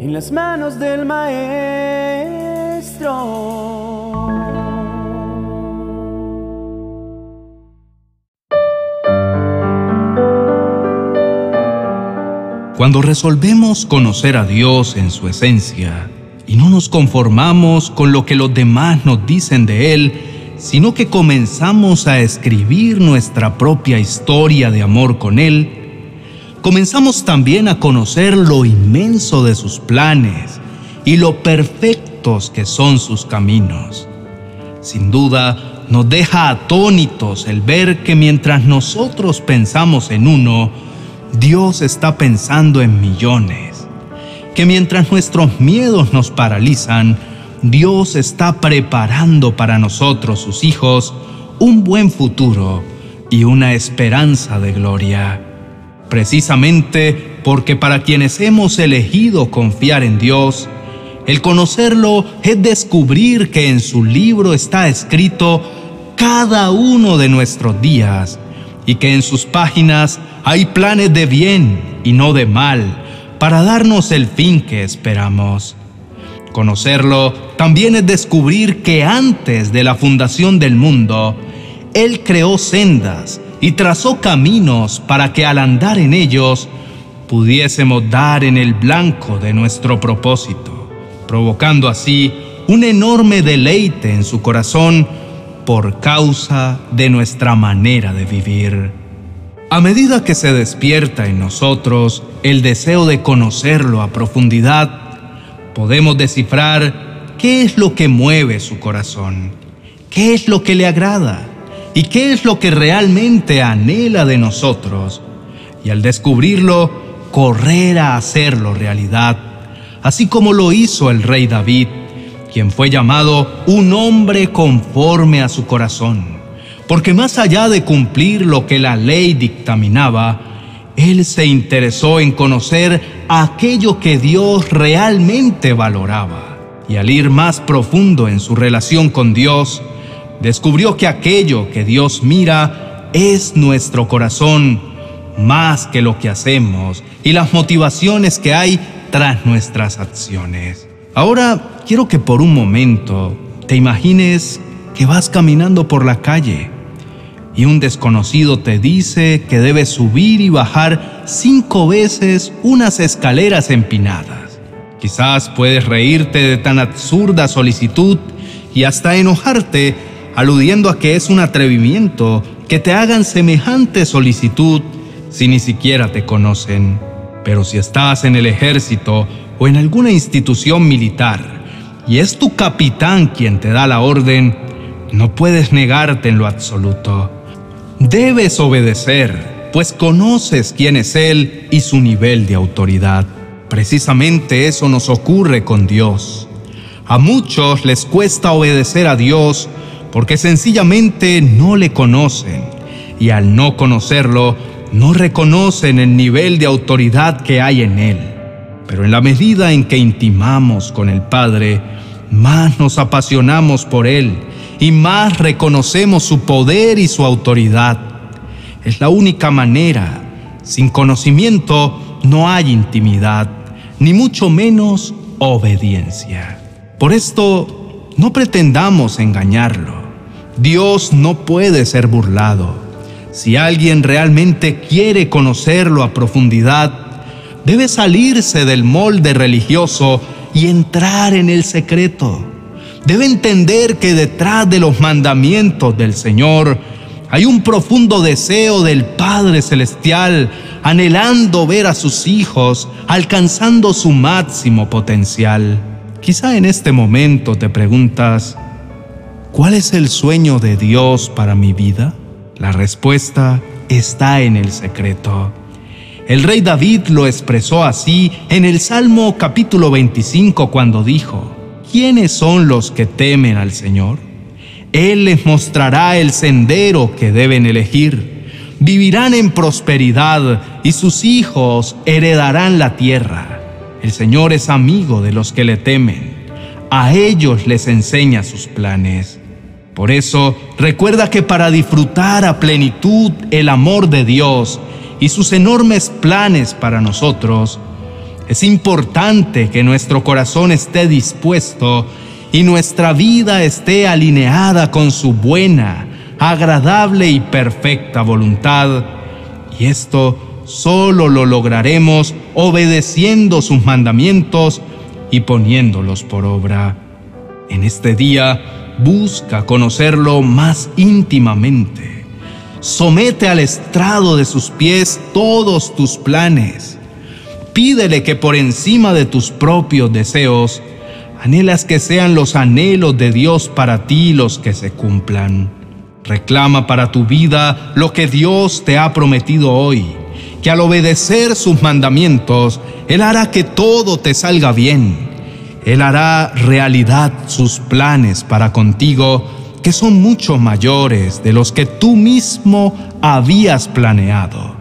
en las manos del Maestro. Cuando resolvemos conocer a Dios en su esencia y no nos conformamos con lo que los demás nos dicen de Él, sino que comenzamos a escribir nuestra propia historia de amor con Él, comenzamos también a conocer lo inmenso de sus planes y lo perfectos que son sus caminos. Sin duda, nos deja atónitos el ver que mientras nosotros pensamos en uno, Dios está pensando en millones. Que mientras nuestros miedos nos paralizan, Dios está preparando para nosotros, sus hijos, un buen futuro y una esperanza de gloria precisamente porque para quienes hemos elegido confiar en Dios, el conocerlo es descubrir que en su libro está escrito cada uno de nuestros días y que en sus páginas hay planes de bien y no de mal para darnos el fin que esperamos. Conocerlo también es descubrir que antes de la fundación del mundo, Él creó sendas y trazó caminos para que al andar en ellos pudiésemos dar en el blanco de nuestro propósito, provocando así un enorme deleite en su corazón por causa de nuestra manera de vivir. A medida que se despierta en nosotros el deseo de conocerlo a profundidad, podemos descifrar qué es lo que mueve su corazón, qué es lo que le agrada y qué es lo que realmente anhela de nosotros, y al descubrirlo, correr a hacerlo realidad, así como lo hizo el rey David, quien fue llamado un hombre conforme a su corazón, porque más allá de cumplir lo que la ley dictaminaba, él se interesó en conocer aquello que Dios realmente valoraba, y al ir más profundo en su relación con Dios, descubrió que aquello que Dios mira es nuestro corazón más que lo que hacemos y las motivaciones que hay tras nuestras acciones. Ahora quiero que por un momento te imagines que vas caminando por la calle y un desconocido te dice que debes subir y bajar cinco veces unas escaleras empinadas. Quizás puedes reírte de tan absurda solicitud y hasta enojarte aludiendo a que es un atrevimiento que te hagan semejante solicitud si ni siquiera te conocen. Pero si estás en el ejército o en alguna institución militar y es tu capitán quien te da la orden, no puedes negarte en lo absoluto. Debes obedecer, pues conoces quién es Él y su nivel de autoridad. Precisamente eso nos ocurre con Dios. A muchos les cuesta obedecer a Dios porque sencillamente no le conocen y al no conocerlo, no reconocen el nivel de autoridad que hay en Él. Pero en la medida en que intimamos con el Padre, más nos apasionamos por Él y más reconocemos su poder y su autoridad. Es la única manera. Sin conocimiento no hay intimidad, ni mucho menos obediencia. Por esto, no pretendamos engañarlo. Dios no puede ser burlado. Si alguien realmente quiere conocerlo a profundidad, debe salirse del molde religioso y entrar en el secreto. Debe entender que detrás de los mandamientos del Señor hay un profundo deseo del Padre Celestial anhelando ver a sus hijos alcanzando su máximo potencial. Quizá en este momento te preguntas, ¿Cuál es el sueño de Dios para mi vida? La respuesta está en el secreto. El rey David lo expresó así en el Salmo capítulo 25 cuando dijo, ¿quiénes son los que temen al Señor? Él les mostrará el sendero que deben elegir. Vivirán en prosperidad y sus hijos heredarán la tierra. El Señor es amigo de los que le temen. A ellos les enseña sus planes. Por eso, recuerda que para disfrutar a plenitud el amor de Dios y sus enormes planes para nosotros, Es importante que nuestro corazón esté dispuesto y nuestra vida esté alineada con su buena, agradable y perfecta voluntad. Y esto solo lo lograremos obedeciendo sus mandamientos y poniéndolos por obra. En este día, busca conocerlo más íntimamente. Somete al estrado de sus pies todos tus planes. Pídele que por encima de tus propios deseos, anhelas que sean los anhelos de Dios para ti los que se cumplan. Reclama para tu vida lo que Dios te ha prometido hoy, que al obedecer sus mandamientos, Él hará que todo te salga bien él hará realidad sus planes para contigo, que son mucho mayores de los que tú mismo habías planeado.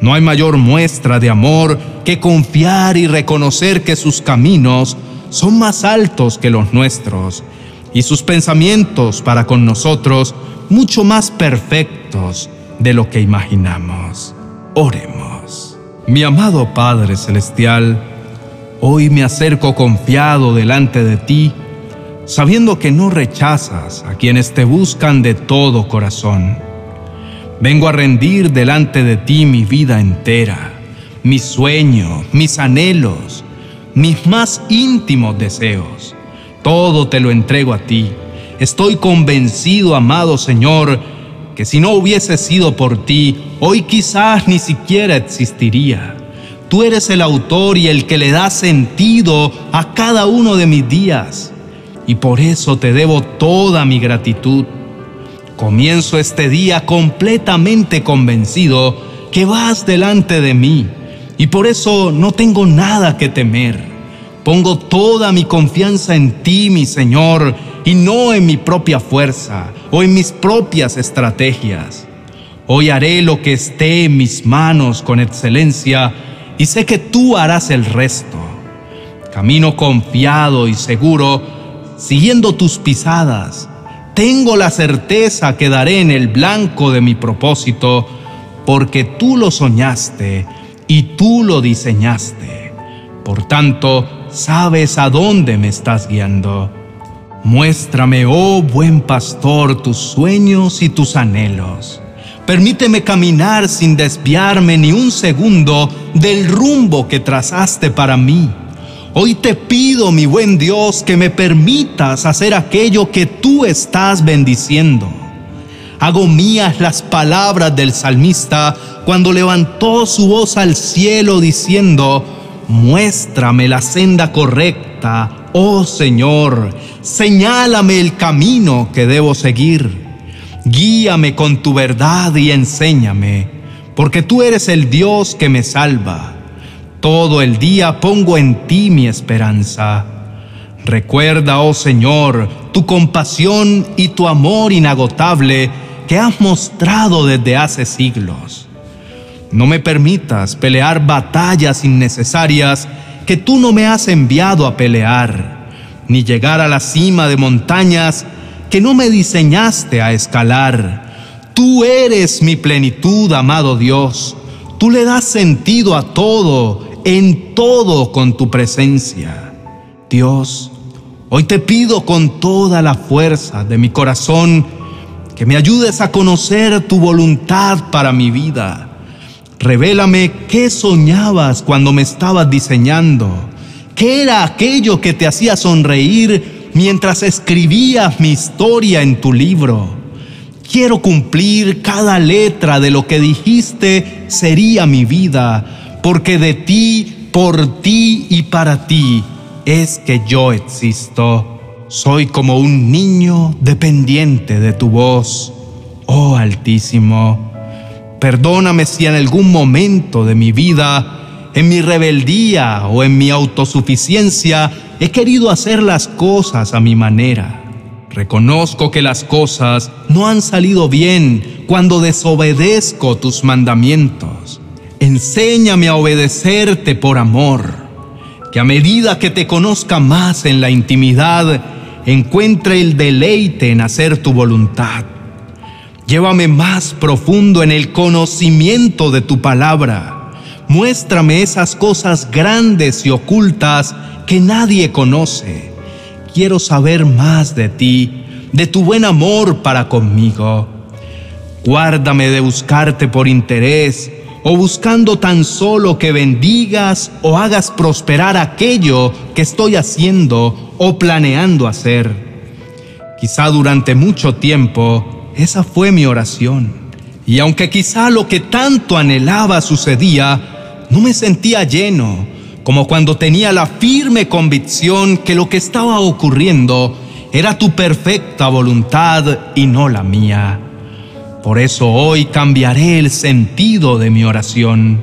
No hay mayor muestra de amor que confiar y reconocer que sus caminos son más altos que los nuestros y sus pensamientos para con nosotros mucho más perfectos de lo que imaginamos. Oremos. Mi amado Padre Celestial, Hoy me acerco confiado delante de ti, sabiendo que no rechazas a quienes te buscan de todo corazón. Vengo a rendir delante de ti mi vida entera, mis sueños, mis anhelos, mis más íntimos deseos. Todo te lo entrego a ti. Estoy convencido, amado Señor, que si no hubiese sido por ti, hoy quizás ni siquiera existiría. Tú eres el autor y el que le da sentido a cada uno de mis días. Y por eso te debo toda mi gratitud. Comienzo este día completamente convencido que vas delante de mí. Y por eso no tengo nada que temer. Pongo toda mi confianza en ti, mi Señor, y no en mi propia fuerza o en mis propias estrategias. Hoy haré lo que esté en mis manos con excelencia y sé que tú harás el resto. Camino confiado y seguro, siguiendo tus pisadas. Tengo la certeza que daré en el blanco de mi propósito, porque tú lo soñaste y tú lo diseñaste. Por tanto, sabes a dónde me estás guiando. Muéstrame, oh buen pastor, tus sueños y tus anhelos Permíteme caminar sin desviarme ni un segundo del rumbo que trazaste para mí. Hoy te pido, mi buen Dios, que me permitas hacer aquello que tú estás bendiciendo. Hago mías las palabras del salmista cuando levantó su voz al cielo diciendo, muéstrame la senda correcta, oh Señor, señálame el camino que debo seguir. Guíame con tu verdad y enséñame, porque tú eres el Dios que me salva. Todo el día pongo en ti mi esperanza. Recuerda, oh Señor, tu compasión y tu amor inagotable que has mostrado desde hace siglos. No me permitas pelear batallas innecesarias que tú no me has enviado a pelear, ni llegar a la cima de montañas que no me diseñaste a escalar. Tú eres mi plenitud, amado Dios. Tú le das sentido a todo, en todo con tu presencia. Dios, hoy te pido con toda la fuerza de mi corazón que me ayudes a conocer tu voluntad para mi vida. Revélame qué soñabas cuando me estabas diseñando. ¿Qué era aquello que te hacía sonreír mientras escribías mi historia en tu libro. Quiero cumplir cada letra de lo que dijiste sería mi vida, porque de ti, por ti y para ti es que yo existo. Soy como un niño dependiente de tu voz, oh Altísimo. Perdóname si en algún momento de mi vida en mi rebeldía o en mi autosuficiencia he querido hacer las cosas a mi manera. Reconozco que las cosas no han salido bien cuando desobedezco tus mandamientos. Enséñame a obedecerte por amor, que a medida que te conozca más en la intimidad, encuentre el deleite en hacer tu voluntad. Llévame más profundo en el conocimiento de tu palabra muéstrame esas cosas grandes y ocultas que nadie conoce. Quiero saber más de ti, de tu buen amor para conmigo. Guárdame de buscarte por interés o buscando tan solo que bendigas o hagas prosperar aquello que estoy haciendo o planeando hacer. Quizá durante mucho tiempo esa fue mi oración. Y aunque quizá lo que tanto anhelaba sucedía, no me sentía lleno, como cuando tenía la firme convicción que lo que estaba ocurriendo era tu perfecta voluntad y no la mía. Por eso hoy cambiaré el sentido de mi oración.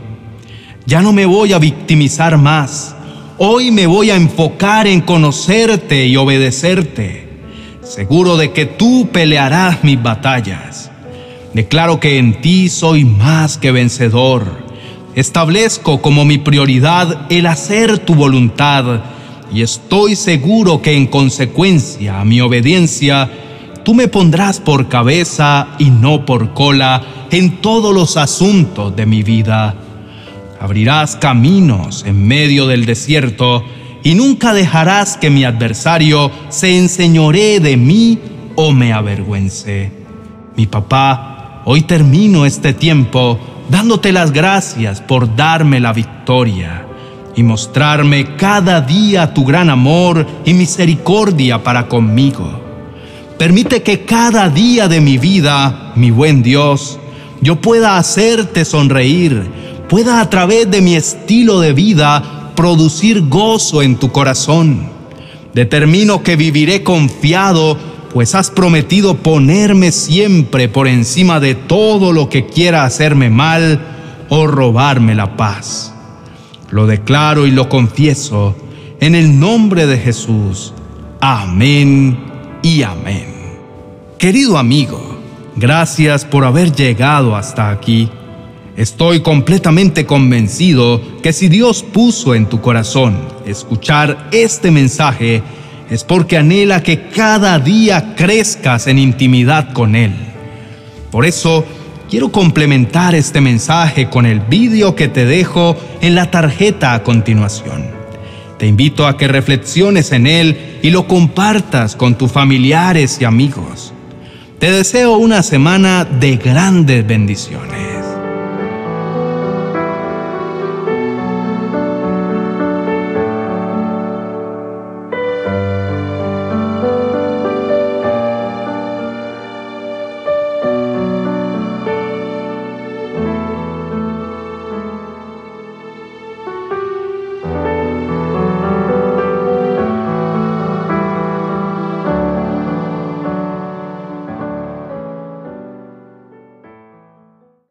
Ya no me voy a victimizar más. Hoy me voy a enfocar en conocerte y obedecerte, seguro de que tú pelearás mis batallas. Declaro que en ti soy más que vencedor. Establezco como mi prioridad el hacer tu voluntad y estoy seguro que en consecuencia a mi obediencia, tú me pondrás por cabeza y no por cola en todos los asuntos de mi vida. Abrirás caminos en medio del desierto y nunca dejarás que mi adversario se enseñoree de mí o me avergüence. Mi papá, hoy termino este tiempo dándote las gracias por darme la victoria y mostrarme cada día tu gran amor y misericordia para conmigo. Permite que cada día de mi vida, mi buen Dios, yo pueda hacerte sonreír, pueda a través de mi estilo de vida producir gozo en tu corazón. Determino que viviré confiado, pues has prometido ponerme siempre por encima de todo lo que quiera hacerme mal o robarme la paz. Lo declaro y lo confieso en el nombre de Jesús. Amén y amén. Querido amigo, gracias por haber llegado hasta aquí. Estoy completamente convencido que si Dios puso en tu corazón escuchar este mensaje, es porque anhela que cada día crezcas en intimidad con Él. Por eso, quiero complementar este mensaje con el vídeo que te dejo en la tarjeta a continuación. Te invito a que reflexiones en él y lo compartas con tus familiares y amigos. Te deseo una semana de grandes bendiciones.